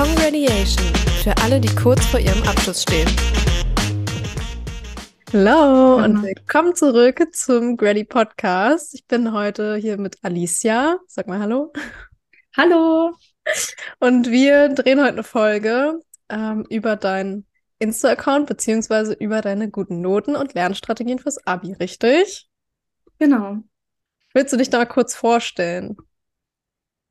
Congratulation für alle, die kurz vor ihrem Abschluss stehen. Hallo und willkommen zurück zum Grady Podcast. Ich bin heute hier mit Alicia. Sag mal Hallo. Hallo. Und wir drehen heute eine Folge ähm, über deinen Insta-Account beziehungsweise über deine guten Noten und Lernstrategien fürs Abi, richtig? Genau. Willst du dich da mal kurz vorstellen?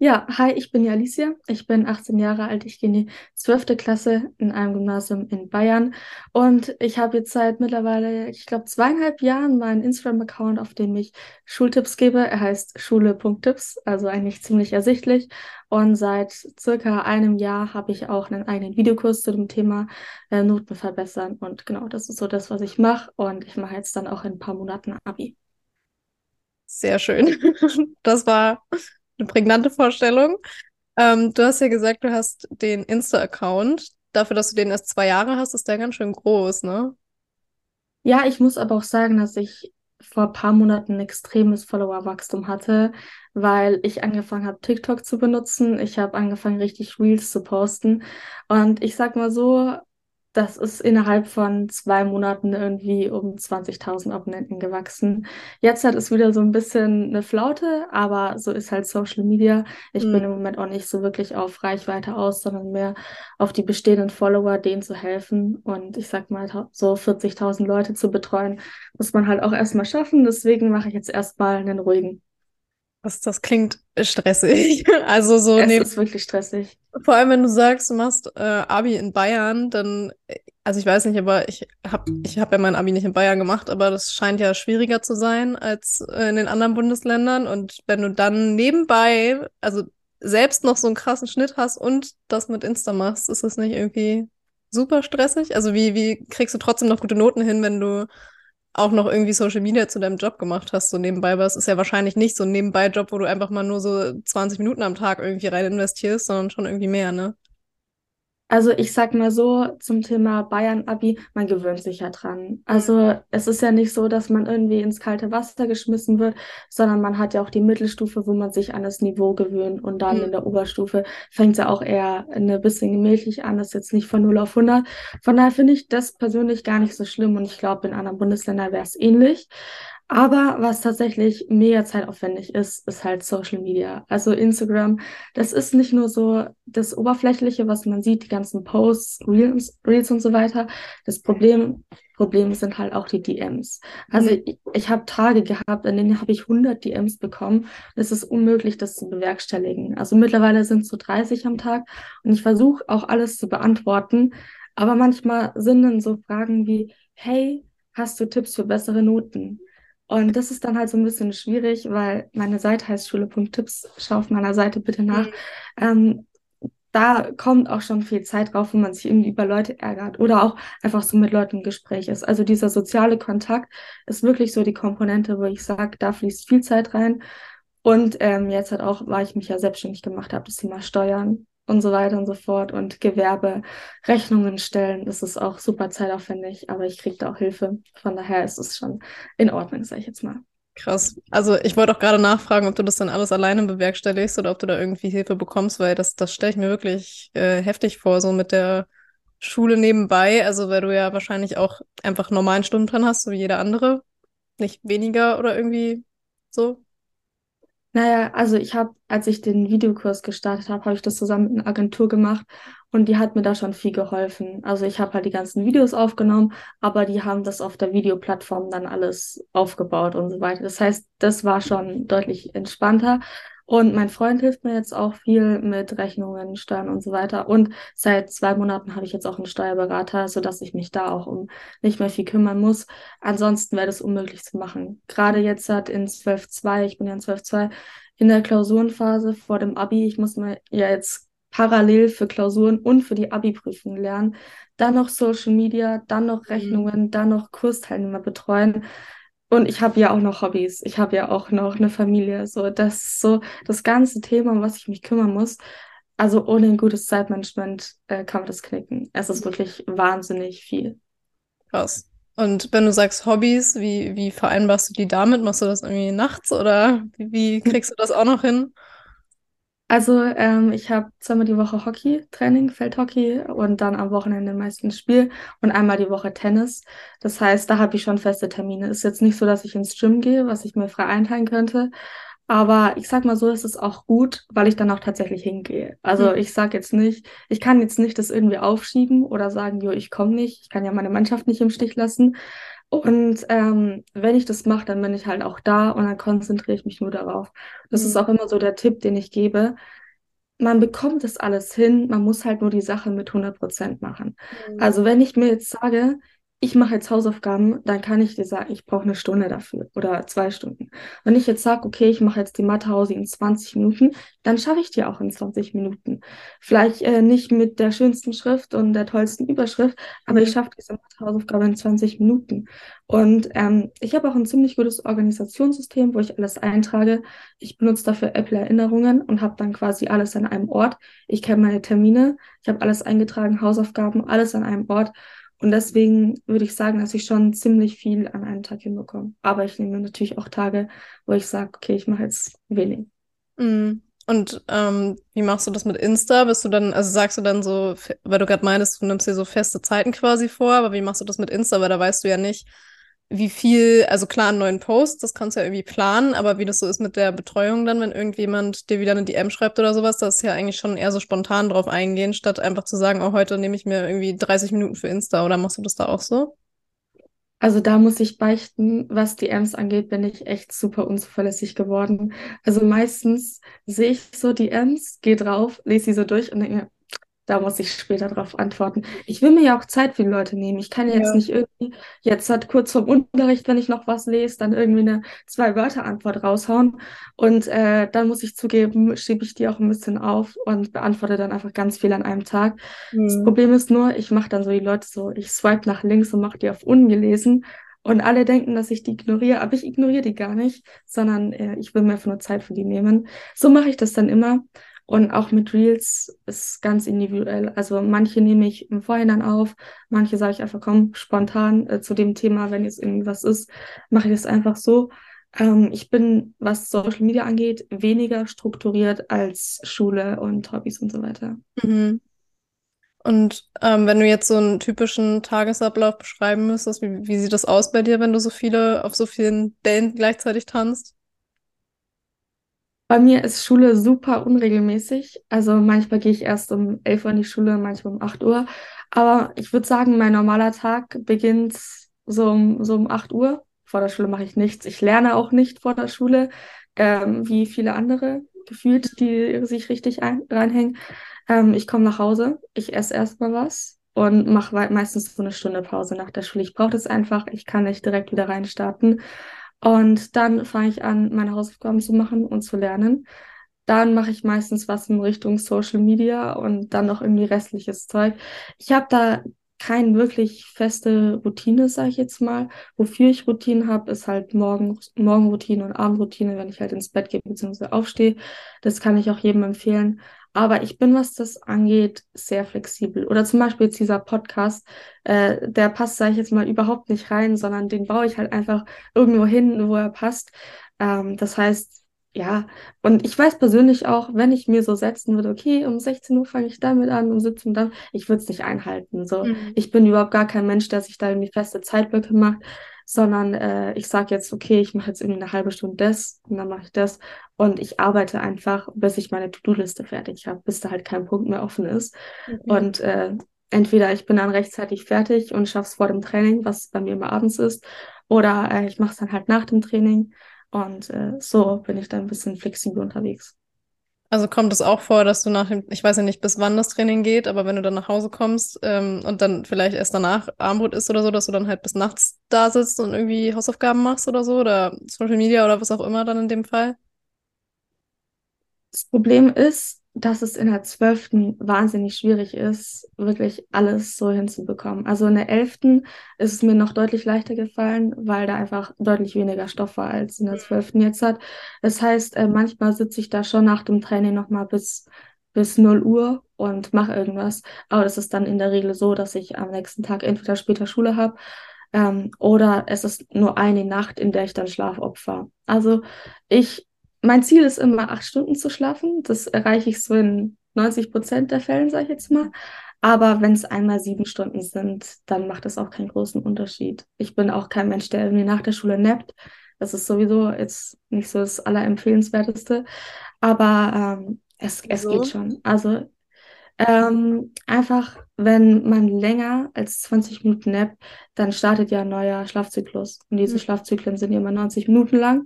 Ja, hi, ich bin die Alicia. Ich bin 18 Jahre alt. Ich gehe in die 12. Klasse in einem Gymnasium in Bayern. Und ich habe jetzt seit mittlerweile, ich glaube, zweieinhalb Jahren meinen Instagram-Account, auf dem ich Schultipps gebe. Er heißt Schule.tipps, also eigentlich ziemlich ersichtlich. Und seit circa einem Jahr habe ich auch einen eigenen Videokurs zu dem Thema äh, Noten verbessern. Und genau, das ist so das, was ich mache. Und ich mache jetzt dann auch in ein paar Monaten Abi. Sehr schön. Das war eine prägnante Vorstellung. Ähm, du hast ja gesagt, du hast den Insta-Account. Dafür, dass du den erst zwei Jahre hast, ist der ganz schön groß, ne? Ja, ich muss aber auch sagen, dass ich vor ein paar Monaten ein extremes Followerwachstum hatte, weil ich angefangen habe, TikTok zu benutzen. Ich habe angefangen, richtig Reels zu posten. Und ich sag mal so, das ist innerhalb von zwei Monaten irgendwie um 20.000 Abonnenten gewachsen. Jetzt hat es wieder so ein bisschen eine Flaute, aber so ist halt Social Media. Ich bin Hm. im Moment auch nicht so wirklich auf Reichweite aus, sondern mehr auf die bestehenden Follower, denen zu helfen. Und ich sag mal, so 40.000 Leute zu betreuen, muss man halt auch erstmal schaffen. Deswegen mache ich jetzt erstmal einen ruhigen. Das, das klingt stressig. Also so Es neben, ist wirklich stressig. vor allem wenn du sagst, du machst äh, Abi in Bayern, dann, also ich weiß nicht, aber ich habe ich hab ja mein Abi nicht in Bayern gemacht, aber das scheint ja schwieriger zu sein als äh, in den anderen Bundesländern. Und wenn du dann nebenbei, also selbst noch so einen krassen Schnitt hast und das mit Insta machst, ist das nicht irgendwie super stressig? Also wie, wie kriegst du trotzdem noch gute Noten hin, wenn du auch noch irgendwie Social Media zu deinem Job gemacht hast, so nebenbei, aber es ist ja wahrscheinlich nicht so ein Nebenbei-Job, wo du einfach mal nur so 20 Minuten am Tag irgendwie rein investierst, sondern schon irgendwie mehr, ne? Also ich sag mal so zum Thema Bayern-Abi, man gewöhnt sich ja dran. Also es ist ja nicht so, dass man irgendwie ins kalte Wasser geschmissen wird, sondern man hat ja auch die Mittelstufe, wo man sich an das Niveau gewöhnt und dann Mhm. in der Oberstufe fängt es ja auch eher ein bisschen gemächlich an, das ist jetzt nicht von 0 auf 100. Von daher finde ich das persönlich gar nicht so schlimm und ich glaube, in anderen Bundesländern wäre es ähnlich. Aber was tatsächlich mega zeitaufwendig ist, ist halt Social Media. Also Instagram, das ist nicht nur so das Oberflächliche, was man sieht, die ganzen Posts, Reels, Reels und so weiter. Das Problem, Problem sind halt auch die DMs. Also Mhm. ich, ich habe Tage gehabt, an denen habe ich 100 DMs bekommen. Es ist unmöglich, das zu bewerkstelligen. Also mittlerweile sind es so 30 am Tag und ich versuche auch alles zu beantworten. Aber manchmal sind dann so Fragen wie, hey, hast du Tipps für bessere Noten? Und das ist dann halt so ein bisschen schwierig, weil meine Seite heißt Schule.tipps. Schau auf meiner Seite bitte nach. Mhm. Ähm, da kommt auch schon viel Zeit drauf, wo man sich irgendwie über Leute ärgert oder auch einfach so mit Leuten im Gespräch ist. Also dieser soziale Kontakt ist wirklich so die Komponente, wo ich sage, da fließt viel Zeit rein. Und ähm, jetzt halt auch, weil ich mich ja selbstständig gemacht habe, das Thema Steuern und so weiter und so fort und Gewerbe, Rechnungen stellen, das ist auch super zeitaufwendig, aber ich kriege da auch Hilfe. Von daher ist es schon in Ordnung, sage ich jetzt mal. Krass. Also ich wollte auch gerade nachfragen, ob du das dann alles alleine bewerkstelligst oder ob du da irgendwie Hilfe bekommst, weil das, das stelle ich mir wirklich äh, heftig vor, so mit der Schule nebenbei. Also weil du ja wahrscheinlich auch einfach normalen Stundenplan hast, so wie jeder andere. Nicht weniger oder irgendwie so. Naja, also ich habe, als ich den Videokurs gestartet habe, habe ich das zusammen mit einer Agentur gemacht und die hat mir da schon viel geholfen. Also ich habe halt die ganzen Videos aufgenommen, aber die haben das auf der Videoplattform dann alles aufgebaut und so weiter. Das heißt, das war schon deutlich entspannter. Und mein Freund hilft mir jetzt auch viel mit Rechnungen, Steuern und so weiter. Und seit zwei Monaten habe ich jetzt auch einen Steuerberater, sodass ich mich da auch um nicht mehr viel kümmern muss. Ansonsten wäre das unmöglich zu machen. Gerade jetzt hat in 12.2, ich bin ja in 12.2, in der Klausurenphase vor dem Abi, ich muss mir ja jetzt parallel für Klausuren und für die Abi-Prüfung lernen, dann noch Social Media, dann noch Rechnungen, dann noch Kursteilnehmer betreuen. Und ich habe ja auch noch Hobbys. Ich habe ja auch noch eine Familie. So, das so das ganze Thema, um was ich mich kümmern muss. Also ohne ein gutes Zeitmanagement äh, kann man das knicken. Es ist wirklich wahnsinnig viel. Krass. Und wenn du sagst Hobbys, wie, wie vereinbarst du die damit? Machst du das irgendwie nachts oder wie, wie kriegst du das auch noch hin? Also ähm, ich habe zweimal die Woche Hockey-Training, Feldhockey und dann am Wochenende meistens Spiel und einmal die Woche Tennis. Das heißt, da habe ich schon feste Termine. Ist jetzt nicht so, dass ich ins Gym gehe, was ich mir frei einteilen könnte. Aber ich sag mal so, ist es auch gut, weil ich dann auch tatsächlich hingehe. Also mhm. ich sag jetzt nicht, ich kann jetzt nicht das irgendwie aufschieben oder sagen, jo, ich komme nicht, ich kann ja meine Mannschaft nicht im Stich lassen. Und ähm, wenn ich das mache, dann bin ich halt auch da und dann konzentriere ich mich nur darauf. Das mhm. ist auch immer so der Tipp, den ich gebe. Man bekommt das alles hin, man muss halt nur die Sache mit 100 Prozent machen. Mhm. Also wenn ich mir jetzt sage, ich mache jetzt Hausaufgaben, dann kann ich dir sagen, ich brauche eine Stunde dafür oder zwei Stunden. Wenn ich jetzt sage, okay, ich mache jetzt die Mathehause in 20 Minuten, dann schaffe ich die auch in 20 Minuten. Vielleicht äh, nicht mit der schönsten Schrift und der tollsten Überschrift, aber ich schaffe diese Mathehausaufgabe in 20 Minuten. Und ähm, ich habe auch ein ziemlich gutes Organisationssystem, wo ich alles eintrage. Ich benutze dafür Apple Erinnerungen und habe dann quasi alles an einem Ort. Ich kenne meine Termine, ich habe alles eingetragen, Hausaufgaben, alles an einem Ort. Und deswegen würde ich sagen, dass ich schon ziemlich viel an einem Tag hinbekomme. Aber ich nehme natürlich auch Tage, wo ich sage, okay, ich mache jetzt wenig. Mm. Und ähm, wie machst du das mit Insta? Bist du dann, also sagst du dann so, weil du gerade meinst, du nimmst dir so feste Zeiten quasi vor, aber wie machst du das mit Insta? Weil da weißt du ja nicht, wie viel, also klar, einen neuen Post, das kannst du ja irgendwie planen, aber wie das so ist mit der Betreuung dann, wenn irgendjemand dir wieder eine DM schreibt oder sowas, das ist ja eigentlich schon eher so spontan drauf eingehen, statt einfach zu sagen, oh, heute nehme ich mir irgendwie 30 Minuten für Insta oder machst du das da auch so? Also da muss ich beichten, was DMs angeht, bin ich echt super unzuverlässig geworden. Also meistens sehe ich so DMs, gehe drauf, lese sie so durch und denke mir, da muss ich später darauf antworten. Ich will mir ja auch Zeit für die Leute nehmen. Ich kann jetzt ja. nicht irgendwie, jetzt hat kurz vorm Unterricht, wenn ich noch was lese, dann irgendwie eine Zwei-Wörter-Antwort raushauen. Und äh, dann muss ich zugeben, schiebe ich die auch ein bisschen auf und beantworte dann einfach ganz viel an einem Tag. Mhm. Das Problem ist nur, ich mache dann so die Leute so, ich swipe nach links und mache die auf ungelesen. Und alle denken, dass ich die ignoriere, aber ich ignoriere die gar nicht, sondern äh, ich will mir einfach nur Zeit für die nehmen. So mache ich das dann immer. Und auch mit Reels ist ganz individuell. Also manche nehme ich im Vorhinein auf, manche sage ich einfach, komm, spontan äh, zu dem Thema, wenn jetzt irgendwas ist, mache ich das einfach so. Ähm, ich bin, was Social Media angeht, weniger strukturiert als Schule und Hobbys und so weiter. Mhm. Und ähm, wenn du jetzt so einen typischen Tagesablauf beschreiben müsstest, wie, wie sieht das aus bei dir, wenn du so viele auf so vielen Dellen gleichzeitig tanzt? Bei mir ist Schule super unregelmäßig. Also manchmal gehe ich erst um 11 Uhr in die Schule, manchmal um 8 Uhr. Aber ich würde sagen, mein normaler Tag beginnt so um, so um 8 Uhr. Vor der Schule mache ich nichts. Ich lerne auch nicht vor der Schule, ähm, wie viele andere gefühlt, die sich richtig ein, reinhängen. Ähm, ich komme nach Hause, ich esse erstmal was und mache meistens so eine Stunde Pause nach der Schule. Ich brauche das einfach. Ich kann nicht direkt wieder reinstarten. Und dann fange ich an, meine Hausaufgaben zu machen und zu lernen. Dann mache ich meistens was in Richtung Social Media und dann noch irgendwie restliches Zeug. Ich habe da keine wirklich feste Routine, sage ich jetzt mal. Wofür ich Routine habe, ist halt Morgen, Morgenroutine und Abendroutine, wenn ich halt ins Bett gehe bzw. aufstehe. Das kann ich auch jedem empfehlen. Aber ich bin, was das angeht, sehr flexibel. Oder zum Beispiel jetzt dieser Podcast, äh, der passt, sage ich jetzt mal, überhaupt nicht rein, sondern den baue ich halt einfach irgendwo hin, wo er passt. Ähm, das heißt, ja, und ich weiß persönlich auch, wenn ich mir so setzen würde, okay, um 16 Uhr fange ich damit an, um 17 Uhr dann, ich würde es nicht einhalten. So, mhm. ich bin überhaupt gar kein Mensch, der sich da irgendwie feste Zeitblöcke macht sondern äh, ich sage jetzt, okay, ich mache jetzt irgendwie eine halbe Stunde das und dann mache ich das und ich arbeite einfach, bis ich meine To-Do-Liste fertig habe, bis da halt kein Punkt mehr offen ist. Okay. Und äh, entweder ich bin dann rechtzeitig fertig und schaffe es vor dem Training, was bei mir immer abends ist, oder äh, ich mache es dann halt nach dem Training und äh, so bin ich dann ein bisschen flexibel unterwegs. Also kommt es auch vor, dass du nach dem, ich weiß ja nicht, bis wann das Training geht, aber wenn du dann nach Hause kommst ähm, und dann vielleicht erst danach Armbrot isst oder so, dass du dann halt bis nachts da sitzt und irgendwie Hausaufgaben machst oder so oder Social Media oder was auch immer dann in dem Fall? Das Problem ist, dass es in der zwölften wahnsinnig schwierig ist, wirklich alles so hinzubekommen. Also in der elften ist es mir noch deutlich leichter gefallen, weil da einfach deutlich weniger Stoff war als in der zwölften jetzt hat. Das heißt, äh, manchmal sitze ich da schon nach dem Training nochmal bis, bis 0 Uhr und mache irgendwas. Aber das ist dann in der Regel so, dass ich am nächsten Tag entweder später Schule habe ähm, oder es ist nur eine Nacht, in der ich dann Schlaf opfer. Also ich mein Ziel ist immer, acht Stunden zu schlafen. Das erreiche ich so in 90 Prozent der Fällen, sage ich jetzt mal. Aber wenn es einmal sieben Stunden sind, dann macht das auch keinen großen Unterschied. Ich bin auch kein Mensch, der irgendwie nach der Schule nappt. Das ist sowieso jetzt nicht so das Allerempfehlenswerteste. Aber ähm, es, es geht schon. Also ähm, einfach, wenn man länger als 20 Minuten nappt, dann startet ja ein neuer Schlafzyklus. Und diese mhm. Schlafzyklen sind immer 90 Minuten lang.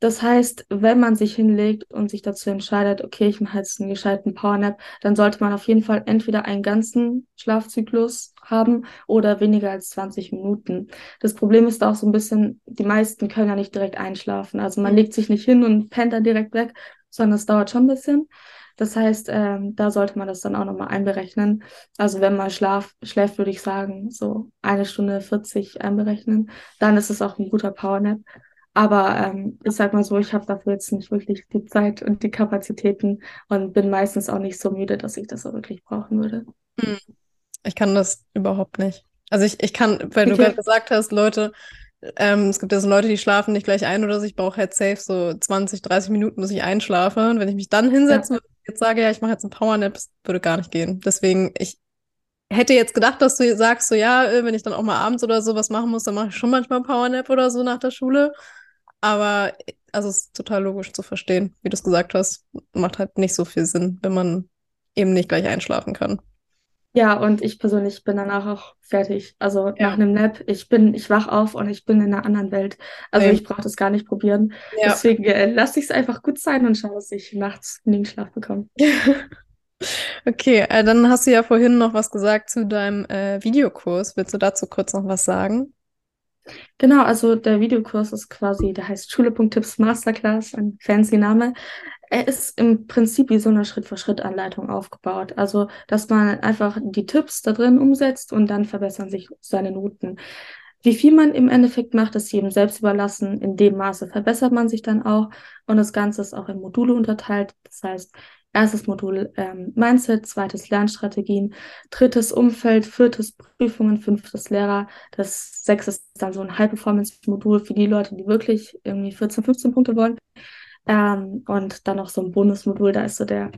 Das heißt, wenn man sich hinlegt und sich dazu entscheidet, okay, ich mache jetzt einen gescheiten Powernap, dann sollte man auf jeden Fall entweder einen ganzen Schlafzyklus haben oder weniger als 20 Minuten. Das Problem ist auch so ein bisschen, die meisten können ja nicht direkt einschlafen. Also man mhm. legt sich nicht hin und pennt dann direkt weg, sondern es dauert schon ein bisschen. Das heißt, ähm, da sollte man das dann auch nochmal einberechnen. Also wenn man Schlaf schläft, würde ich sagen, so eine Stunde 40 einberechnen. Dann ist es auch ein guter Powernap. Aber ähm, ich sag mal so, ich habe dafür jetzt nicht wirklich die Zeit und die Kapazitäten und bin meistens auch nicht so müde, dass ich das auch wirklich brauchen würde. Hm. Ich kann das überhaupt nicht. Also ich, ich kann, weil okay. du gerade gesagt hast, Leute, ähm, es gibt ja so Leute, die schlafen nicht gleich ein oder so. Ich brauche halt safe so 20, 30 Minuten, bis ich einschlafe. Und wenn ich mich dann hinsetze ja. und jetzt sage, ja, ich mache jetzt einen Powernap, würde gar nicht gehen. Deswegen, ich hätte jetzt gedacht, dass du sagst, so ja, äh, wenn ich dann auch mal abends oder so was machen muss, dann mache ich schon manchmal Powernap oder so nach der Schule. Aber also es ist total logisch zu verstehen, wie du es gesagt hast. Macht halt nicht so viel Sinn, wenn man eben nicht gleich einschlafen kann. Ja, und ich persönlich bin danach auch fertig. Also ja. nach einem Nap, ich bin, ich wach auf und ich bin in einer anderen Welt. Also nee. ich brauche das gar nicht probieren. Ja. Deswegen äh, lasse ich es einfach gut sein und schaue, dass ich nachts genügend Schlaf bekomme. okay, äh, dann hast du ja vorhin noch was gesagt zu deinem äh, Videokurs. Willst du dazu kurz noch was sagen? Genau, also der Videokurs ist quasi, der heißt Schule.tipps Masterclass, ein fancy Name. Er ist im Prinzip wie so eine Schritt-für-Schritt-Anleitung aufgebaut. Also, dass man einfach die Tipps da drin umsetzt und dann verbessern sich seine Noten. Wie viel man im Endeffekt macht, ist jedem selbst überlassen. In dem Maße verbessert man sich dann auch. Und das Ganze ist auch in Module unterteilt. Das heißt, Erstes Modul ähm, Mindset, zweites Lernstrategien, drittes Umfeld, viertes Prüfungen, fünftes Lehrer. Das sechste ist dann so ein High-Performance-Modul für die Leute, die wirklich irgendwie 14, 15 Punkte wollen. Ähm, und dann noch so ein Bonusmodul, da ist so der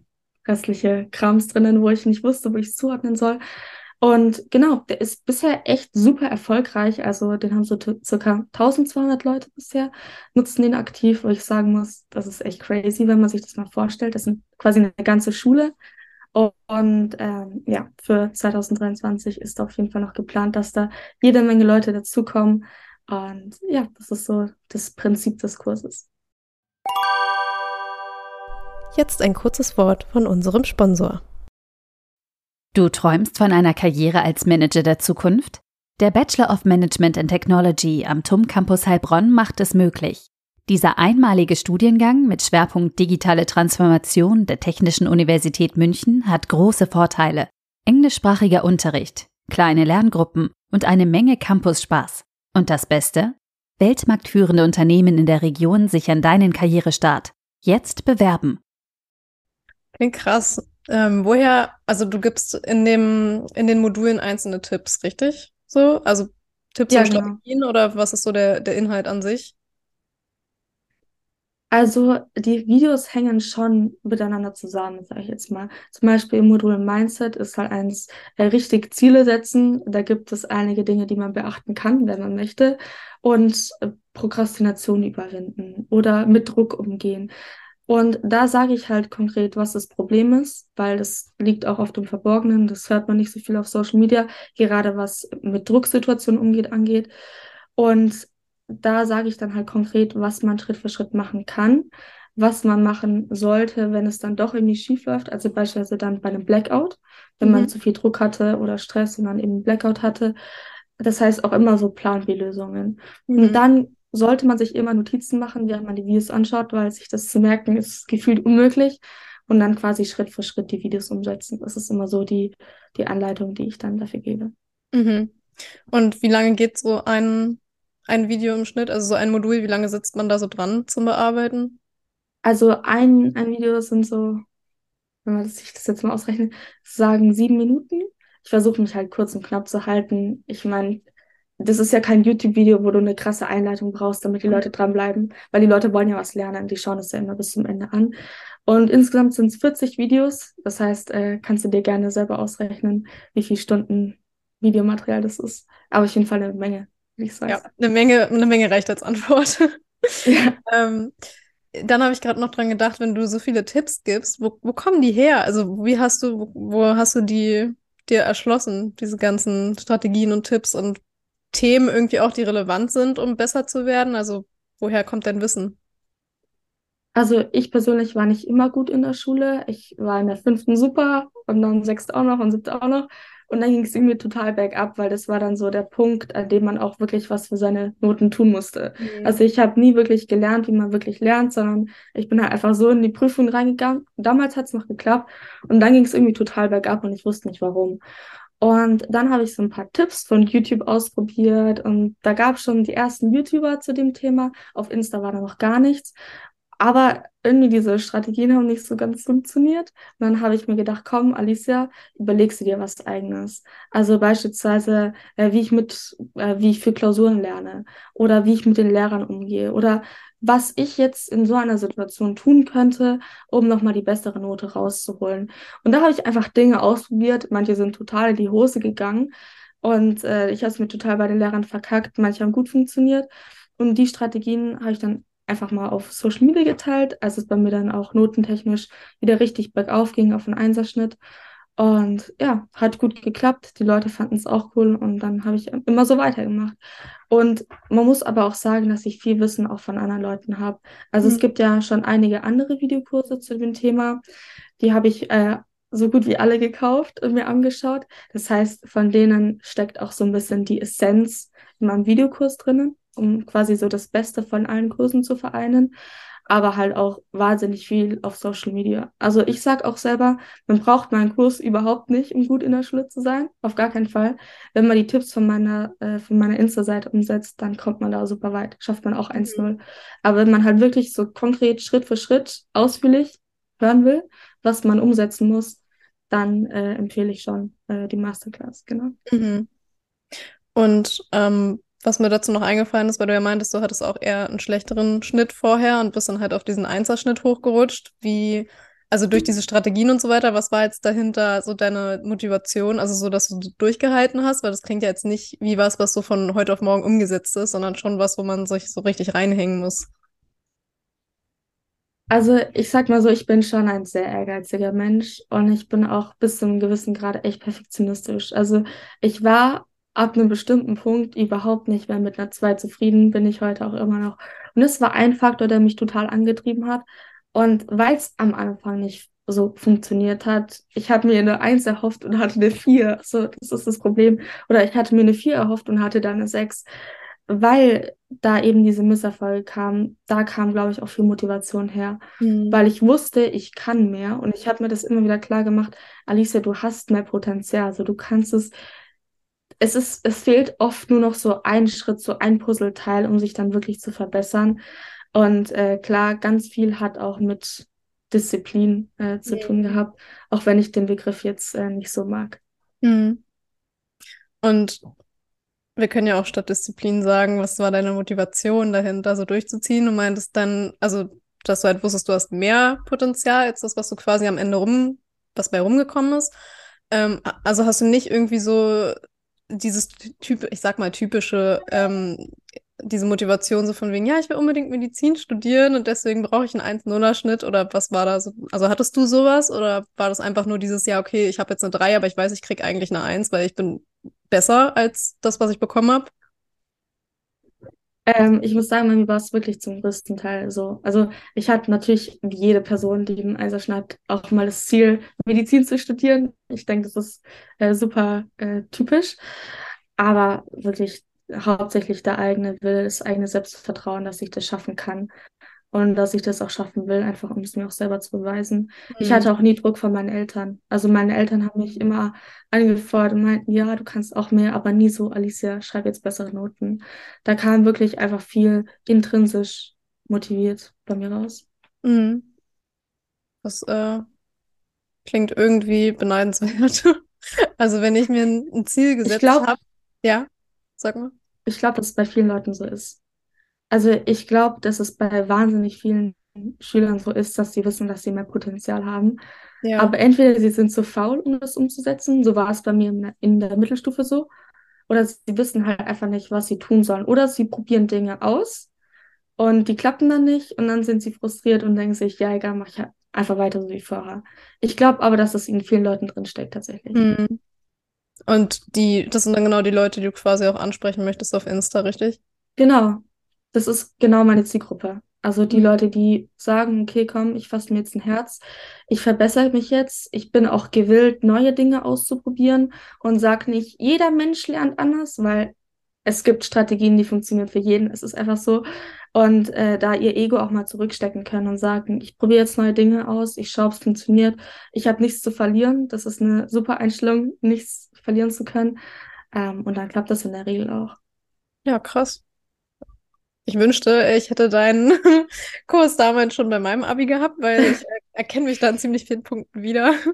restliche Krams drinnen, wo ich nicht wusste, wo ich es zuordnen soll. Und genau, der ist bisher echt super erfolgreich. Also den haben so circa 1200 Leute bisher, nutzen den aktiv, wo ich sagen muss, das ist echt crazy, wenn man sich das mal vorstellt. Das sind quasi eine ganze Schule. Und ähm, ja, für 2023 ist auf jeden Fall noch geplant, dass da jede Menge Leute dazukommen. Und ja, das ist so das Prinzip des Kurses. Jetzt ein kurzes Wort von unserem Sponsor. Du träumst von einer Karriere als Manager der Zukunft? Der Bachelor of Management and Technology am TUM Campus Heilbronn macht es möglich. Dieser einmalige Studiengang mit Schwerpunkt digitale Transformation der Technischen Universität München hat große Vorteile. Englischsprachiger Unterricht, kleine Lerngruppen und eine Menge Campus-Spaß. Und das Beste? Weltmarktführende Unternehmen in der Region sichern deinen Karrierestart. Jetzt bewerben. Klingt krass. Ähm, woher, also du gibst in dem, in den Modulen einzelne Tipps, richtig? So? Also Tipps ja, und genau. Strategien oder was ist so der, der Inhalt an sich? Also die Videos hängen schon miteinander zusammen, sage ich jetzt mal. Zum Beispiel im Modul Mindset ist halt eins äh, richtig Ziele setzen. Da gibt es einige Dinge, die man beachten kann, wenn man möchte. Und äh, Prokrastination überwinden oder mit Druck umgehen. Und da sage ich halt konkret, was das Problem ist, weil das liegt auch auf dem Verborgenen. Das hört man nicht so viel auf Social Media, gerade was mit Drucksituationen umgeht, angeht. Und da sage ich dann halt konkret, was man Schritt für Schritt machen kann, was man machen sollte, wenn es dann doch irgendwie schief läuft. Also beispielsweise dann bei einem Blackout, wenn mhm. man zu viel Druck hatte oder Stress und dann eben Blackout hatte. Das heißt auch immer so Plan B-Lösungen. Mhm. Und dann sollte man sich immer Notizen machen, während man die Videos anschaut, weil sich das zu merken ist gefühlt unmöglich und dann quasi Schritt für Schritt die Videos umsetzen. Das ist immer so die, die Anleitung, die ich dann dafür gebe. Mhm. Und wie lange geht so ein, ein Video im Schnitt, also so ein Modul, wie lange sitzt man da so dran zum Bearbeiten? Also ein, ein Video sind so, wenn man sich das jetzt mal ausrechnet, sagen sieben Minuten. Ich versuche mich halt kurz und knapp zu halten. Ich meine, das ist ja kein YouTube-Video, wo du eine krasse Einleitung brauchst, damit die Mhm. Leute dranbleiben, weil die Leute wollen ja was lernen, die schauen es ja immer bis zum Ende an. Und insgesamt sind es 40 Videos, das heißt, äh, kannst du dir gerne selber ausrechnen, wie viele Stunden Videomaterial das ist. Aber auf jeden Fall eine Menge, würde ich sagen. Ja, eine Menge, eine Menge reicht als Antwort. Ja. Ähm, dann habe ich gerade noch dran gedacht, wenn du so viele Tipps gibst, wo, wo kommen die her? Also wie hast du, wo, wo hast du die dir erschlossen, diese ganzen Strategien und Tipps und Themen irgendwie auch, die relevant sind, um besser zu werden? Also woher kommt dein Wissen? Also ich persönlich war nicht immer gut in der Schule. Ich war in der fünften super und dann sechste auch noch und siebte auch noch. Und dann ging es irgendwie total bergab, weil das war dann so der Punkt, an dem man auch wirklich was für seine Noten tun musste. Also ich habe nie wirklich gelernt, wie man wirklich lernt, sondern ich bin halt einfach so in die Prüfung reingegangen. Damals hat es noch geklappt und dann ging es irgendwie total bergab und ich wusste nicht warum. Und dann habe ich so ein paar Tipps von YouTube ausprobiert und da gab es schon die ersten YouTuber zu dem Thema. Auf Insta war da noch gar nichts. Aber irgendwie diese Strategien haben nicht so ganz funktioniert. Und dann habe ich mir gedacht, komm, Alicia, überlegst du dir was Eigenes. Also beispielsweise, äh, wie ich mit, äh, wie ich für Klausuren lerne oder wie ich mit den Lehrern umgehe oder was ich jetzt in so einer Situation tun könnte, um nochmal die bessere Note rauszuholen. Und da habe ich einfach Dinge ausprobiert. Manche sind total in die Hose gegangen und äh, ich habe es mir total bei den Lehrern verkackt. Manche haben gut funktioniert. Und die Strategien habe ich dann einfach mal auf Social Media geteilt, als es bei mir dann auch notentechnisch wieder richtig bergauf ging auf den Einserschnitt. Und ja, hat gut geklappt. Die Leute fanden es auch cool und dann habe ich immer so weitergemacht. Und man muss aber auch sagen, dass ich viel Wissen auch von anderen Leuten habe. Also Mhm. es gibt ja schon einige andere Videokurse zu dem Thema. Die habe ich äh, so gut wie alle gekauft und mir angeschaut. Das heißt, von denen steckt auch so ein bisschen die Essenz in meinem Videokurs drinnen, um quasi so das Beste von allen Kursen zu vereinen. Aber halt auch wahnsinnig viel auf Social Media. Also ich sag auch selber, man braucht meinen Kurs überhaupt nicht, um gut in der Schule zu sein. Auf gar keinen Fall. Wenn man die Tipps von meiner, äh, von meiner Insta-Seite umsetzt, dann kommt man da super weit. Schafft man auch 1-0. Aber wenn man halt wirklich so konkret Schritt für Schritt ausführlich hören will, was man umsetzen muss, dann äh, empfehle ich schon äh, die Masterclass, genau. Mhm. Und ähm, was mir dazu noch eingefallen ist, weil du ja meintest, du hattest auch eher einen schlechteren Schnitt vorher und bist dann halt auf diesen Einserschnitt hochgerutscht. Wie, also durch diese Strategien und so weiter, was war jetzt dahinter so deine Motivation? Also so, dass du durchgehalten hast, weil das klingt ja jetzt nicht wie was, was so von heute auf morgen umgesetzt ist, sondern schon was, wo man sich so richtig reinhängen muss. Also ich sag mal so, ich bin schon ein sehr ehrgeiziger Mensch und ich bin auch bis zu einem gewissen Grad echt perfektionistisch. Also ich war ab einem bestimmten Punkt überhaupt nicht mehr mit einer 2 zufrieden, bin ich heute auch immer noch. Und das war ein Faktor, der mich total angetrieben hat. Und weil es am Anfang nicht so funktioniert hat, ich habe mir eine 1 erhofft und hatte eine 4. So, das ist das Problem. Oder ich hatte mir eine 4 erhofft und hatte dann eine 6 weil da eben diese Misserfolge kamen, da kam, glaube ich, auch viel Motivation her. Weil ich wusste, ich kann mehr und ich habe mir das immer wieder klar gemacht, Alicia, du hast mehr Potenzial, also du kannst es, es ist, es fehlt oft nur noch so ein Schritt, so ein Puzzleteil, um sich dann wirklich zu verbessern. Und äh, klar, ganz viel hat auch mit Disziplin äh, zu tun gehabt, auch wenn ich den Begriff jetzt äh, nicht so mag. Mhm. Und wir können ja auch statt Disziplin sagen, was war deine Motivation dahinter, so durchzuziehen? Du meintest dann, also, dass du halt wusstest, du hast mehr Potenzial als das, was du quasi am Ende rum, was bei rumgekommen ist. Ähm, also hast du nicht irgendwie so dieses Typ, ich sag mal, typische, ähm, diese Motivation so von wegen, ja, ich will unbedingt Medizin studieren und deswegen brauche ich einen 1-0er-Schnitt oder was war da so? Also hattest du sowas oder war das einfach nur dieses, ja, okay, ich habe jetzt eine 3, aber ich weiß, ich krieg eigentlich eine 1, weil ich bin besser als das, was ich bekommen habe? Ähm, ich muss sagen, bei mir war es wirklich zum größten Teil so. Also ich hatte natürlich wie jede Person, die einen Einser hat, auch mal das Ziel, Medizin zu studieren. Ich denke, das ist äh, super äh, typisch. Aber wirklich hauptsächlich der eigene Wille, das eigene Selbstvertrauen, dass ich das schaffen kann. Und dass ich das auch schaffen will, einfach um es mir auch selber zu beweisen. Ich Mhm. hatte auch nie Druck von meinen Eltern. Also meine Eltern haben mich immer angefordert und meinten, ja, du kannst auch mehr, aber nie so, Alicia, schreib jetzt bessere Noten. Da kam wirklich einfach viel intrinsisch motiviert bei mir raus. Mhm. Das äh, klingt irgendwie beneidenswert. Also wenn ich mir ein, Ziel Ich gesetzt habe, ja, sag mal. Ich glaube, dass es bei vielen Leuten so ist. Also ich glaube, dass es bei wahnsinnig vielen Schülern so ist, dass sie wissen, dass sie mehr Potenzial haben. Ja. Aber entweder sie sind zu faul, um das umzusetzen, so war es bei mir in der, Mittelstufe so, oder sie wissen halt einfach nicht, was sie tun sollen. Oder sie probieren Dinge aus und die klappen dann nicht und dann sind sie frustriert und denken sich, ja, egal, mach ich halt einfach weiter so wie vorher. Ich glaube aber, dass das in vielen Leuten drinsteckt tatsächlich. Mhm. Und die, das sind dann genau die Leute, die du quasi auch ansprechen möchtest auf Insta, richtig? Genau. Das ist genau meine Zielgruppe. Also die Mhm. Leute, die sagen, okay, komm, ich fasse mir jetzt ein Herz, ich verbessere mich jetzt, ich bin auch gewillt, neue Dinge auszuprobieren und sag nicht, jeder Mensch lernt anders, weil es gibt Strategien, die funktionieren für jeden. Es ist einfach so. Und äh, da ihr Ego auch mal zurückstecken können und sagen, ich probiere jetzt neue Dinge aus, ich schaue, ob es funktioniert, ich habe nichts zu verlieren. Das ist eine super Einstellung, nichts verlieren zu können. Ähm, und dann klappt das in der Regel auch. Ja, krass. Ich wünschte, ich hätte deinen Kurs damals schon bei meinem Abi gehabt, weil ich er erkenne mich da in ziemlich vielen Punkten wieder.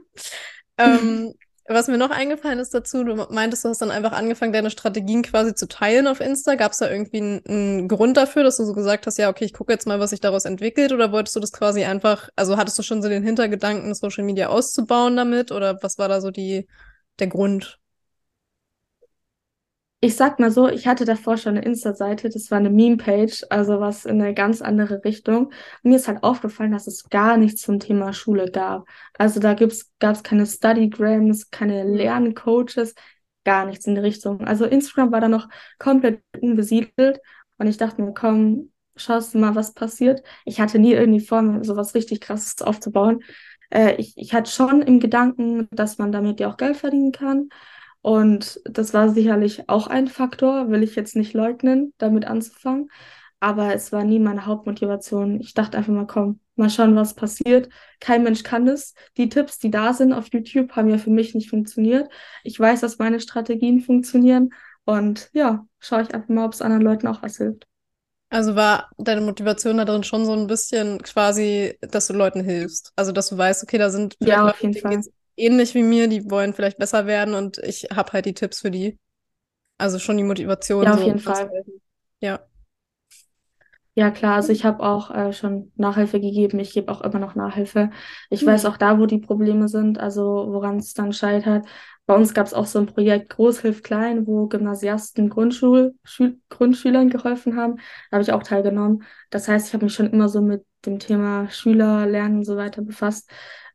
Ähm, was mir noch eingefallen ist dazu, du meintest, du hast dann einfach angefangen, deine Strategien quasi zu teilen auf Insta. Gab es da irgendwie einen, einen Grund dafür, dass du so gesagt hast, ja, okay, ich gucke jetzt mal, was sich daraus entwickelt? Oder wolltest du das quasi einfach, also hattest du schon so den Hintergedanken, Social Media auszubauen damit? Oder was war da so die, der Grund? Ich sag mal so, ich hatte davor schon eine Insta-Seite, das war eine Meme-Page, also was in eine ganz andere Richtung. Und mir ist halt aufgefallen, dass es gar nichts zum Thema Schule gab. Also da gibt's, gab's keine Studygrams, keine Lerncoaches, gar nichts in die Richtung. Also Instagram war da noch komplett unbesiedelt und ich dachte mir, komm, schaust du mal, was passiert. Ich hatte nie irgendwie vor, mir sowas richtig krasses aufzubauen. Äh, ich, ich hatte schon im Gedanken, dass man damit ja auch Geld verdienen kann. Und das war sicherlich auch ein Faktor, will ich jetzt nicht leugnen, damit anzufangen. Aber es war nie meine Hauptmotivation. Ich dachte einfach mal, komm, mal schauen, was passiert. Kein Mensch kann es. Die Tipps, die da sind auf YouTube, haben ja für mich nicht funktioniert. Ich weiß, dass meine Strategien funktionieren. Und ja, schaue ich einfach mal, ob es anderen Leuten auch was hilft. Also war deine Motivation da drin schon so ein bisschen quasi, dass du Leuten hilfst. Also dass du weißt, okay, da sind Ja, auf jeden Fall. geht's ähnlich wie mir, die wollen vielleicht besser werden und ich habe halt die Tipps für die. Also schon die Motivation, Ja, auf so jeden Fall. helfen. Ja. Ja, klar, also ich habe auch äh, schon Nachhilfe gegeben. Ich gebe auch immer noch Nachhilfe. Ich weiß Hm. auch da, wo die Probleme sind, also woran es dann scheitert. Bei uns gab es auch so ein Projekt Großhilf Klein, wo Gymnasiasten Grundschul Schül Grundschülern geholfen haben. Da habe ich auch teilgenommen. Das heißt, ich habe mich schon immer so mit dem Thema Schüler, Lernen und so weiter befasst.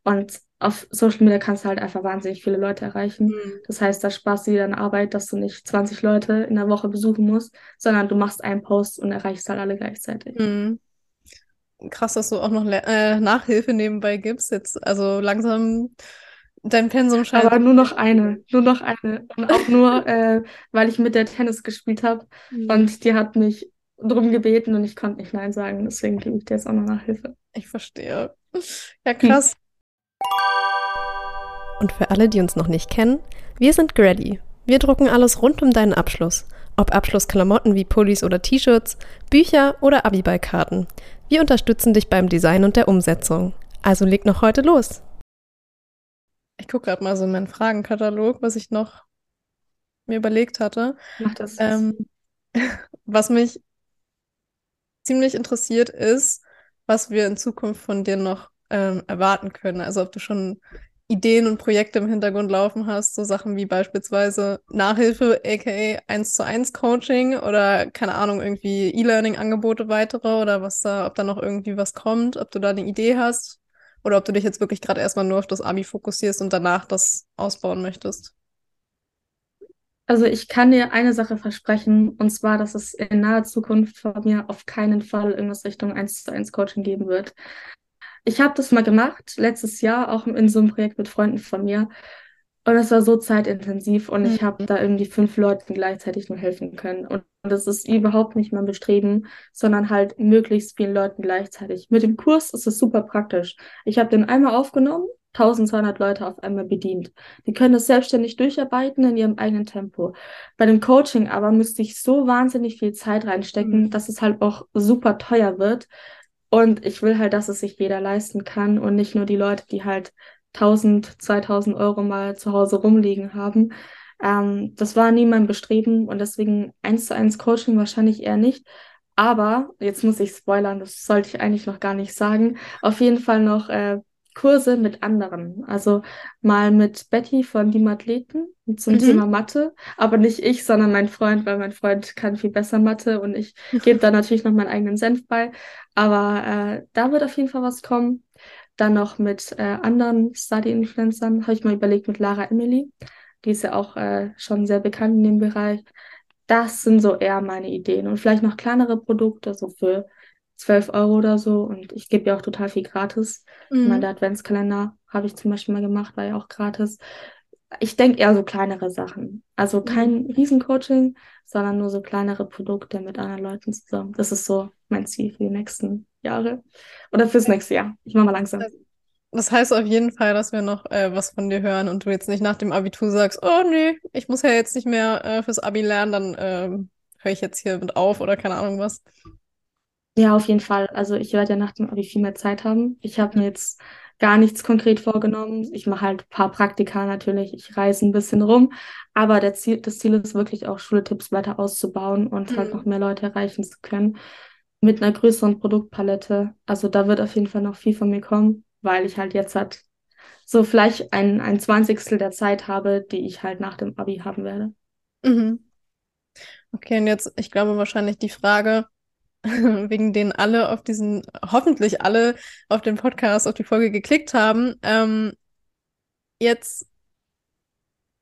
Und auf Social Media kannst du halt einfach wahnsinnig viele Leute erreichen. Hm. Das heißt, da sparst du dir dann Arbeit, dass du nicht 20 Leute in der Woche besuchen musst, sondern du machst einen Post und erreichst halt alle gleichzeitig. Hm. Krass, dass du auch noch äh, Nachhilfe nebenbei gibst. Jetzt, also langsam dein Pensum scheint. Aber nur noch eine, nur noch eine. Und auch nur, äh, weil ich mit der Tennis gespielt habe Hm. und die hat mich drum gebeten und ich konnte nicht Nein sagen. Deswegen gebe ich dir jetzt auch noch Nachhilfe. Ich verstehe. Ja, krass. Und für alle, die uns noch nicht kennen, wir sind Grady. Wir drucken alles rund um deinen Abschluss. Ob Abschlussklamotten wie Pullis oder T-Shirts, Bücher oder Abiballkarten. Wir unterstützen dich beim Design und der Umsetzung. Also leg noch heute los. Ich gucke gerade mal so in meinen Fragenkatalog, was ich noch mir überlegt hatte. Mach das. Ähm, was mich ziemlich interessiert ist, was wir in Zukunft von dir noch ähm, erwarten können. Also ob du schon Ideen und Projekte im Hintergrund laufen hast, so Sachen wie beispielsweise Nachhilfe, aka 1 zu 1 Coaching oder keine Ahnung, irgendwie E-Learning-Angebote weitere oder was da, ob da noch irgendwie was kommt, ob du da eine Idee hast oder ob du dich jetzt wirklich gerade erstmal nur auf das Abi fokussierst und danach das ausbauen möchtest. Also ich kann dir eine Sache versprechen, und zwar, dass es in naher Zukunft von mir auf keinen Fall irgendwas Richtung 1 zu 1 Coaching geben wird. Ich habe das mal gemacht, letztes Jahr, auch in so einem Projekt mit Freunden von mir. Und es war so zeitintensiv und ich habe da irgendwie fünf Leuten gleichzeitig nur helfen können. Und das ist überhaupt nicht mein Bestreben, sondern halt möglichst vielen Leuten gleichzeitig. Mit dem Kurs ist es super praktisch. Ich habe den einmal aufgenommen, 1200 Leute auf einmal bedient. Die können das selbstständig durcharbeiten in ihrem eigenen Tempo. Bei dem Coaching aber müsste ich so wahnsinnig viel Zeit reinstecken, dass es halt auch super teuer wird. Und ich will halt, dass es sich jeder leisten kann und nicht nur die Leute, die halt 1000, 2000 Euro mal zu Hause rumliegen haben. Ähm, das war nie mein Bestreben und deswegen eins zu eins Coaching wahrscheinlich eher nicht. Aber, jetzt muss ich spoilern, das sollte ich eigentlich noch gar nicht sagen, auf jeden Fall noch äh, Kurse mit anderen. Also mal mit Betty von Die Athleten zum mhm. Thema Mathe, aber nicht ich, sondern mein Freund, weil mein Freund kann viel besser Mathe und ich gebe da natürlich noch meinen eigenen Senf bei. Aber äh, da wird auf jeden Fall was kommen. Dann noch mit äh, anderen Study-Influencern habe ich mal überlegt mit Lara Emily. Die ist ja auch äh, schon sehr bekannt in dem Bereich. Das sind so eher meine Ideen. Und vielleicht noch kleinere Produkte, so für 12 Euro oder so. Und ich gebe ja auch total viel gratis. Mhm. Mein Adventskalender habe ich zum Beispiel mal gemacht, war ja auch gratis. Ich denke eher so kleinere Sachen. Also mhm. kein. Riesencoaching, sondern nur so kleinere Produkte mit anderen Leuten zusammen. Das ist so mein Ziel für die nächsten Jahre. Oder fürs nächste Jahr. Ich mache mal langsam. Das heißt auf jeden Fall, dass wir noch äh, was von dir hören und du jetzt nicht nach dem Abitur sagst, oh nee, ich muss ja jetzt nicht mehr äh, fürs Abi lernen, dann ähm, höre ich jetzt hier mit auf oder keine Ahnung was. Ja, auf jeden Fall. Also ich werde ja nach dem Abi viel mehr Zeit haben. Ich habe mir jetzt gar nichts konkret vorgenommen. Ich mache halt ein paar Praktika natürlich. Ich reise ein bisschen rum. Aber der Ziel, das Ziel ist wirklich auch, Schule-Tipps weiter auszubauen und halt mhm. halt noch mehr Leute erreichen zu können. Mit einer größeren Produktpalette. Also da wird auf jeden Fall noch viel von mir kommen, weil ich halt jetzt halt so vielleicht ein, ein Zwanzigstel der Zeit habe, die ich halt nach dem Abi haben werde. Mhm. Okay, und jetzt, ich glaube wahrscheinlich die Frage, wegen denen alle auf diesen, hoffentlich alle auf den Podcast, auf die Folge geklickt haben. Ähm, jetzt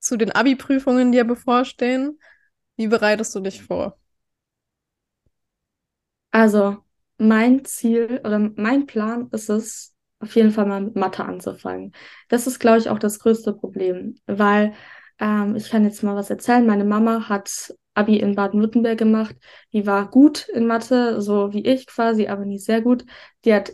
zu den Abi-Prüfungen, die ja bevorstehen. Wie bereitest du dich vor? Also, mein Ziel oder mein Plan ist es, auf jeden Fall mal mit Mathe anzufangen. Das ist, glaube ich, auch das größte Problem, weil ähm, ich kann jetzt mal was erzählen. Meine Mama hat Abi in Baden-Württemberg gemacht. Die war gut in Mathe, so wie ich quasi, aber nicht sehr gut. Die hat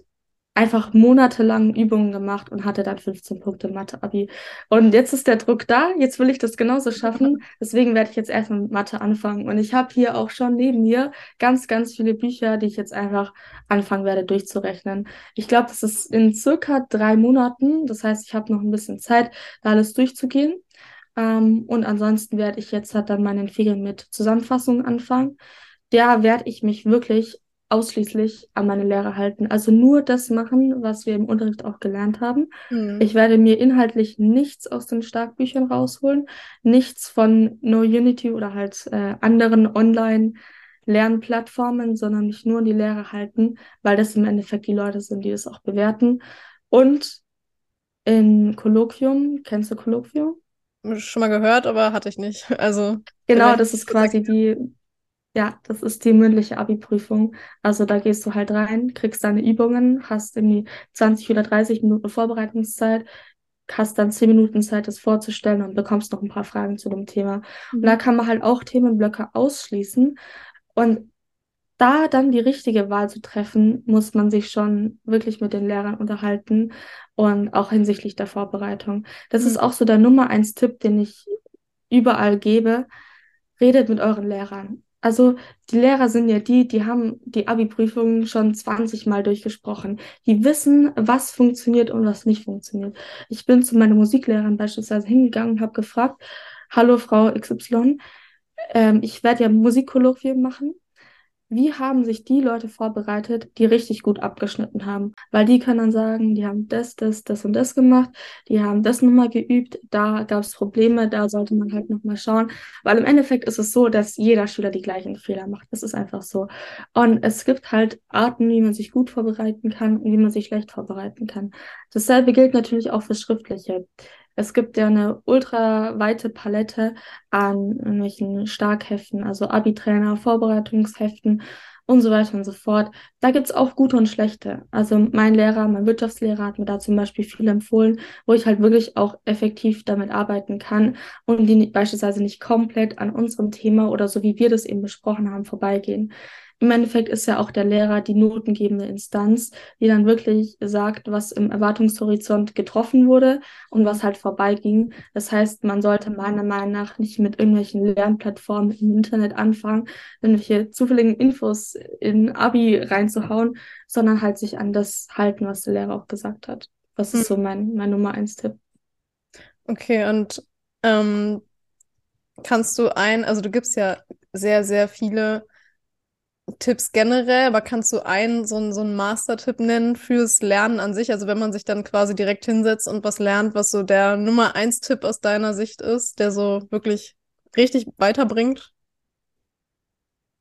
einfach monatelang Übungen gemacht und hatte dann 15 Punkte Mathe-Abi. Und jetzt ist der Druck da, jetzt will ich das genauso schaffen. Deswegen werde ich jetzt erstmal mit Mathe anfangen. Und ich habe hier auch schon neben mir ganz, ganz viele Bücher, die ich jetzt einfach anfangen werde durchzurechnen. Ich glaube, das ist in circa drei Monaten. Das heißt, ich habe noch ein bisschen Zeit, da alles durchzugehen. Ähm, und ansonsten werde ich jetzt halt dann meinen Ferien mit Zusammenfassungen anfangen. Da werde ich mich wirklich ausschließlich an meine Lehre halten. Also nur das machen, was wir im Unterricht auch gelernt haben. Mhm. Ich werde mir inhaltlich nichts aus den Starkbüchern rausholen, nichts von No Unity oder halt äh, anderen Online-Lernplattformen, sondern mich nur an die Lehre halten, weil das im Endeffekt die Leute sind, die das auch bewerten. Und in Kolloquium, kennst du Kolloquium? Schon mal gehört, aber hatte ich nicht. Also genau, das ist quasi die, ja, das ist die mündliche Abi-Prüfung. Also da gehst du halt rein, kriegst deine Übungen, hast irgendwie 20 oder 30 Minuten Vorbereitungszeit, hast dann 10 Minuten Zeit, das vorzustellen und bekommst noch ein paar Fragen zu dem Thema. Und da mhm. kann man halt auch Themenblöcke ausschließen. Und da dann die richtige Wahl zu treffen, muss man sich schon wirklich mit den Lehrern unterhalten und auch hinsichtlich der Vorbereitung. Das mhm. ist auch so der Nummer eins Tipp, den ich überall gebe. Redet mit euren Lehrern. Also die Lehrer sind ja die, die haben die Abi-Prüfungen schon 20 Mal durchgesprochen. Die wissen, was funktioniert und was nicht funktioniert. Ich bin zu meiner Musiklehrerin beispielsweise hingegangen und habe gefragt, hallo Frau XY, ähm, ich werde ja Musikkolloquien machen wie haben sich die Leute vorbereitet, die richtig gut abgeschnitten haben? Weil die können dann sagen, die haben das, das, das und das gemacht, die haben das nochmal geübt, da gab es Probleme, da sollte man halt nochmal schauen. Weil im Endeffekt ist es so, dass jeder Schüler die gleichen Fehler macht. Das ist einfach so. Und es gibt halt Arten, wie man sich gut vorbereiten kann und wie man sich schlecht vorbereiten kann. Dasselbe gilt natürlich auch für Schriftliche. Es gibt ja eine ultra weite Palette an irgendwelchen Starkheften, also Abi-Trainer, Vorbereitungsheften und so weiter und so fort. Da gibt es auch gute und schlechte. Also mein Lehrer, mein Wirtschaftslehrer hat mir da zum Beispiel viel empfohlen, wo ich halt wirklich auch effektiv damit arbeiten kann und die beispielsweise nicht komplett an unserem Thema oder so wie wir das eben besprochen haben, vorbeigehen. Im Endeffekt ist ja auch der Lehrer die notengebende Instanz, die dann wirklich sagt, was im Erwartungshorizont getroffen wurde und was halt vorbeiging. Das heißt, man sollte meiner Meinung nach nicht mit irgendwelchen Lernplattformen im Internet anfangen, irgendwelche zufälligen Infos in Abi reinzuhauen, sondern halt sich an das halten, was der Lehrer auch gesagt hat. Das ist hm. so mein, mein Nummer eins Tipp. Okay, und ähm, kannst du ein, also du gibst ja sehr, sehr viele Tipps generell, aber kannst du einen so einen, so einen Master-Tipp nennen fürs Lernen an sich? Also wenn man sich dann quasi direkt hinsetzt und was lernt, was so der Nummer eins Tipp aus deiner Sicht ist, der so wirklich richtig weiterbringt?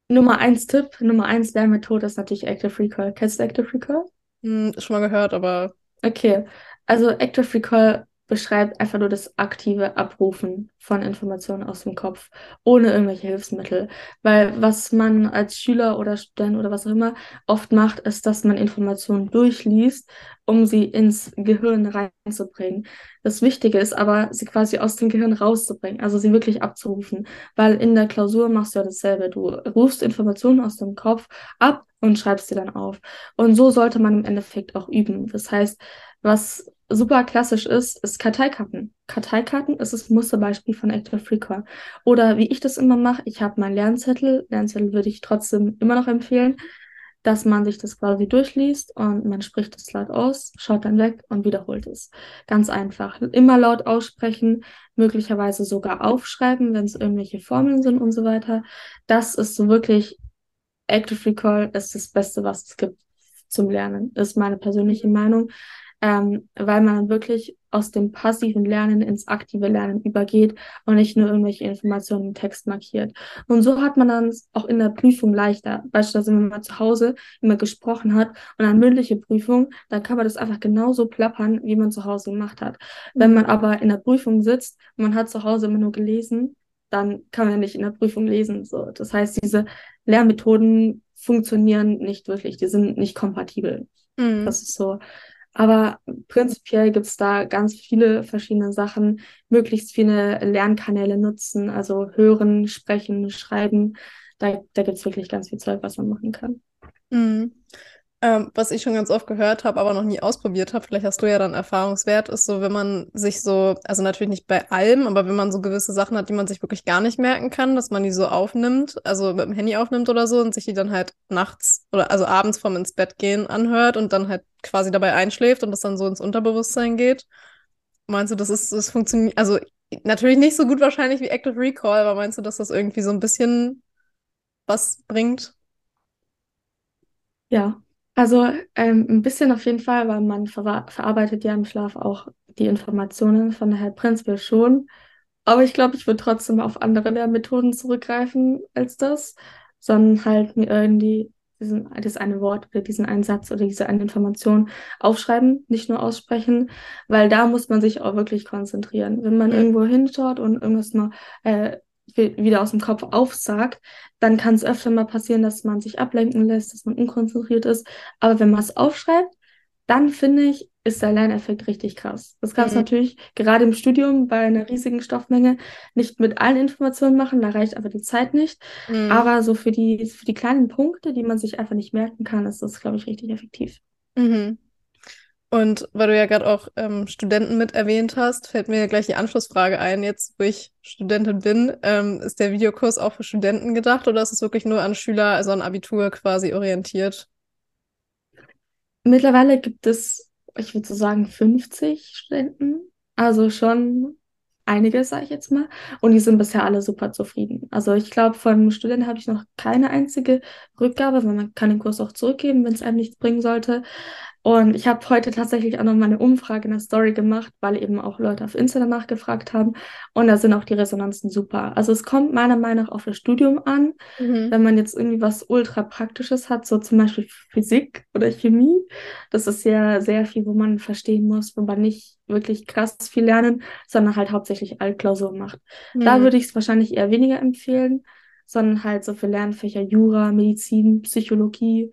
Nummer eins Tipp, Nummer eins Lernmethode ist natürlich Active Recall. Kennst du Active Recall? Hm, schon mal gehört, aber Okay, also Active Recall beschreibt einfach nur das aktive Abrufen von Informationen aus dem Kopf, ohne irgendwelche Hilfsmittel. Weil was man als Schüler oder Student oder was auch immer oft macht, ist, dass man Informationen durchliest, um sie ins Gehirn reinzubringen. Das Wichtige ist aber, sie quasi aus dem Gehirn rauszubringen, also sie wirklich abzurufen. Weil in der Klausur machst du ja dasselbe. Du rufst Informationen aus dem Kopf ab und schreibst sie dann auf. Und so sollte man im Endeffekt auch üben. Das heißt, was super klassisch ist, ist Karteikarten. Karteikarten ist das Musterbeispiel von Active Recall. Oder wie ich das immer mache, ich habe meinen Lernzettel. Lernzettel würde ich trotzdem immer noch empfehlen, dass man sich das quasi durchliest und man spricht es laut aus, schaut dann weg und wiederholt es. Ganz einfach. Immer laut aussprechen, möglicherweise sogar aufschreiben, wenn es irgendwelche Formeln sind und so weiter. Das ist so wirklich Active Recall ist das Beste, was es gibt zum Lernen, ist meine persönliche Meinung ähm, weil man wirklich aus dem passiven Lernen ins aktive Lernen übergeht und nicht nur irgendwelche Informationen im Text markiert. Und so hat man dann auch in der Prüfung leichter. Beispielsweise, wenn man zu Hause immer gesprochen hat und eine mündliche Prüfung, dann kann man das einfach genauso plappern, wie man zu Hause gemacht hat. Wenn man aber in der Prüfung sitzt und man hat zu Hause immer nur gelesen, dann kann man nicht in der Prüfung lesen. So, das heißt, diese Lernmethoden funktionieren nicht wirklich, die sind nicht kompatibel. Mhm. Das ist so aber prinzipiell gibt es da ganz viele verschiedene Sachen, möglichst viele Lernkanäle nutzen, also hören, sprechen, schreiben. Da, da gibt es wirklich ganz viel Zeug, was man machen kann. Mhm. Ähm, was ich schon ganz oft gehört habe, aber noch nie ausprobiert habe, vielleicht hast du ja dann Erfahrungswert, ist so, wenn man sich so, also natürlich nicht bei allem, aber wenn man so gewisse Sachen hat, die man sich wirklich gar nicht merken kann, dass man die so aufnimmt, also mit dem Handy aufnimmt oder so und sich die dann halt nachts oder also abends vorm ins Bett gehen anhört und dann halt quasi dabei einschläft und das dann so ins Unterbewusstsein geht. Meinst du, das ist, das funktioniert, also natürlich nicht so gut wahrscheinlich wie Active Recall, aber meinst du, dass das irgendwie so ein bisschen was bringt? Ja, also ähm, ein bisschen auf jeden Fall, weil man ver verarbeitet ja im Schlaf auch die Informationen, von daher prinzipiell schon. Aber ich glaube, ich würde trotzdem auf andere Lehrmethoden zurückgreifen als das, sondern halt mir irgendwie diesen, das eine Wort oder diesen einen Satz oder diese eine Information aufschreiben, nicht nur aussprechen, weil da muss man sich auch wirklich konzentrieren. Wenn man irgendwo hinschaut und irgendwas mal äh, wieder aus dem Kopf aufsagt, dann kann es öfter mal passieren, dass man sich ablenken lässt, dass man unkonzentriert ist. Aber wenn man es aufschreibt, dann finde ich, ist der Lerneffekt richtig krass. Das kannst du mhm. natürlich gerade im Studium bei einer riesigen Stoffmenge nicht mit allen Informationen machen, da reicht einfach die Zeit nicht. Mhm. Aber so für die, für die kleinen Punkte, die man sich einfach nicht merken kann, ist das, glaube ich, richtig effektiv. Mhm. Und weil du ja gerade auch ähm, Studenten mit erwähnt hast, fällt mir gleich die Anschlussfrage ein, jetzt wo ich Studentin bin. Ähm, ist der Videokurs auch für Studenten gedacht oder ist es wirklich nur an Schüler, also an Abitur quasi orientiert? Mittlerweile gibt es, ich würde so sagen, 50 Studenten. Also schon einiges, sage ich jetzt mal. Und die sind bisher alle super zufrieden. Also ich glaube, von Studenten habe ich noch keine einzige Rückgabe, weil man kann den Kurs auch zurückgeben, wenn es einem nichts bringen sollte. Und ich habe heute tatsächlich auch noch mal eine Umfrage in der Story gemacht, weil eben auch Leute auf Insta danach gefragt haben. Und da sind auch die Resonanzen super. Also es kommt meiner Meinung nach auf das Studium an. Mhm. Wenn man jetzt irgendwie was ultra Praktisches hat, so zum Beispiel Physik oder Chemie, das ist ja sehr viel, wo man verstehen muss, wo man nicht wirklich krass viel lernen, sondern halt hauptsächlich Altklausuren macht. Mhm. Da würde ich es wahrscheinlich eher weniger empfehlen, sondern halt so für Lernfächer Jura, Medizin, Psychologie,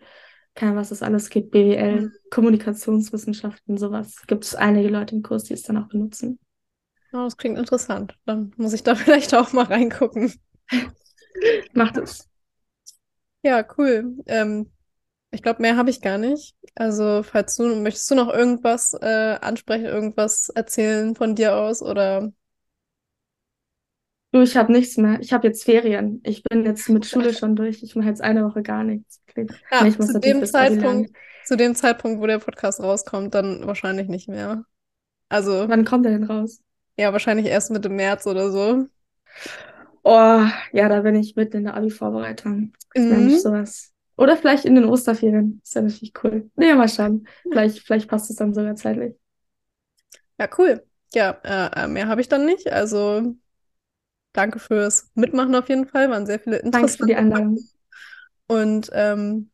keine was es alles gibt, BWL, mhm. Kommunikationswissenschaften, sowas. Gibt es einige Leute im Kurs, die es dann auch benutzen. Oh, das klingt interessant. Dann muss ich da vielleicht auch mal reingucken. Macht es. Ja, cool. Ähm, ich glaube, mehr habe ich gar nicht. Also, falls du, möchtest du noch irgendwas äh, ansprechen, irgendwas erzählen von dir aus oder Du, ich habe nichts mehr. Ich habe jetzt Ferien. Ich bin jetzt mit Schule schon durch. Ich mache jetzt eine Woche gar nichts. Ja, ich muss zu dem Zeitpunkt, zu dem Zeitpunkt, wo der Podcast rauskommt, dann wahrscheinlich nicht mehr. Also. Wann kommt er denn raus? Ja, wahrscheinlich erst Mitte März oder so. Oh, ja, da bin ich mitten in der Abi-Vorbereitung. Mhm. Mensch, sowas. Oder vielleicht in den Osterferien. Ist ja natürlich cool. Nee, mal schauen. Vielleicht, vielleicht passt es dann sogar zeitlich. Ja, cool. Ja, äh, äh mehr habe ich dann nicht. Also danke fürs Mitmachen auf jeden Fall. Waren sehr viele interessante Danke für die Einladung. Und ähm,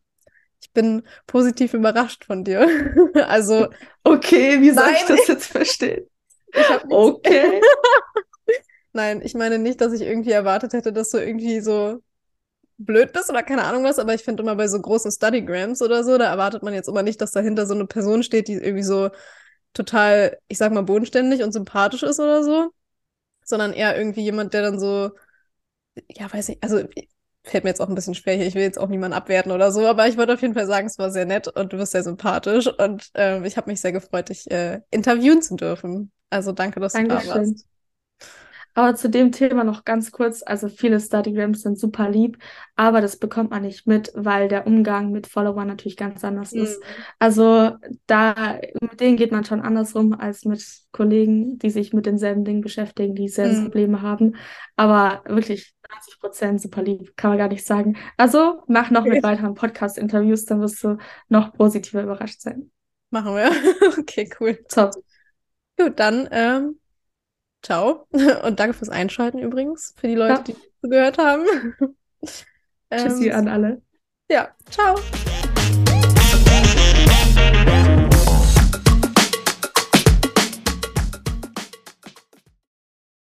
ich bin positiv überrascht von dir. also. Okay, wie soll nein, ich das jetzt verstehen? okay. nein, ich meine nicht, dass ich irgendwie erwartet hätte, dass du irgendwie so blöd bist oder keine Ahnung was, aber ich finde immer bei so großen Studygrams oder so, da erwartet man jetzt immer nicht, dass dahinter so eine Person steht, die irgendwie so total, ich sag mal, bodenständig und sympathisch ist oder so, sondern eher irgendwie jemand, der dann so, ja, weiß nicht, also fällt mir jetzt auch ein bisschen schwer hier, ich will jetzt auch niemanden abwerten oder so, aber ich wollte auf jeden Fall sagen, es war sehr nett und du bist sehr sympathisch und äh, ich habe mich sehr gefreut, dich äh, interviewen zu dürfen. Also danke, dass Dankeschön. du da warst. Aber zu dem Thema noch ganz kurz, also viele Studygrams sind super lieb, aber das bekommt man nicht mit, weil der Umgang mit Followern natürlich ganz anders mhm. ist. Also da, mit denen geht man schon anders rum als mit Kollegen, die sich mit denselben Dingen beschäftigen, die dieselben mhm. Probleme haben. Aber wirklich 90 Prozent super lieb, kann man gar nicht sagen. Also mach noch mit weiteren Podcast-Interviews, dann wirst du noch positiver überrascht sein. Machen wir. okay, cool. Top. Gut, dann ähm, ciao. Und danke fürs Einschalten übrigens, für die Leute, ja. die zugehört haben. Tschüssi ähm, an alle. Ja, ciao.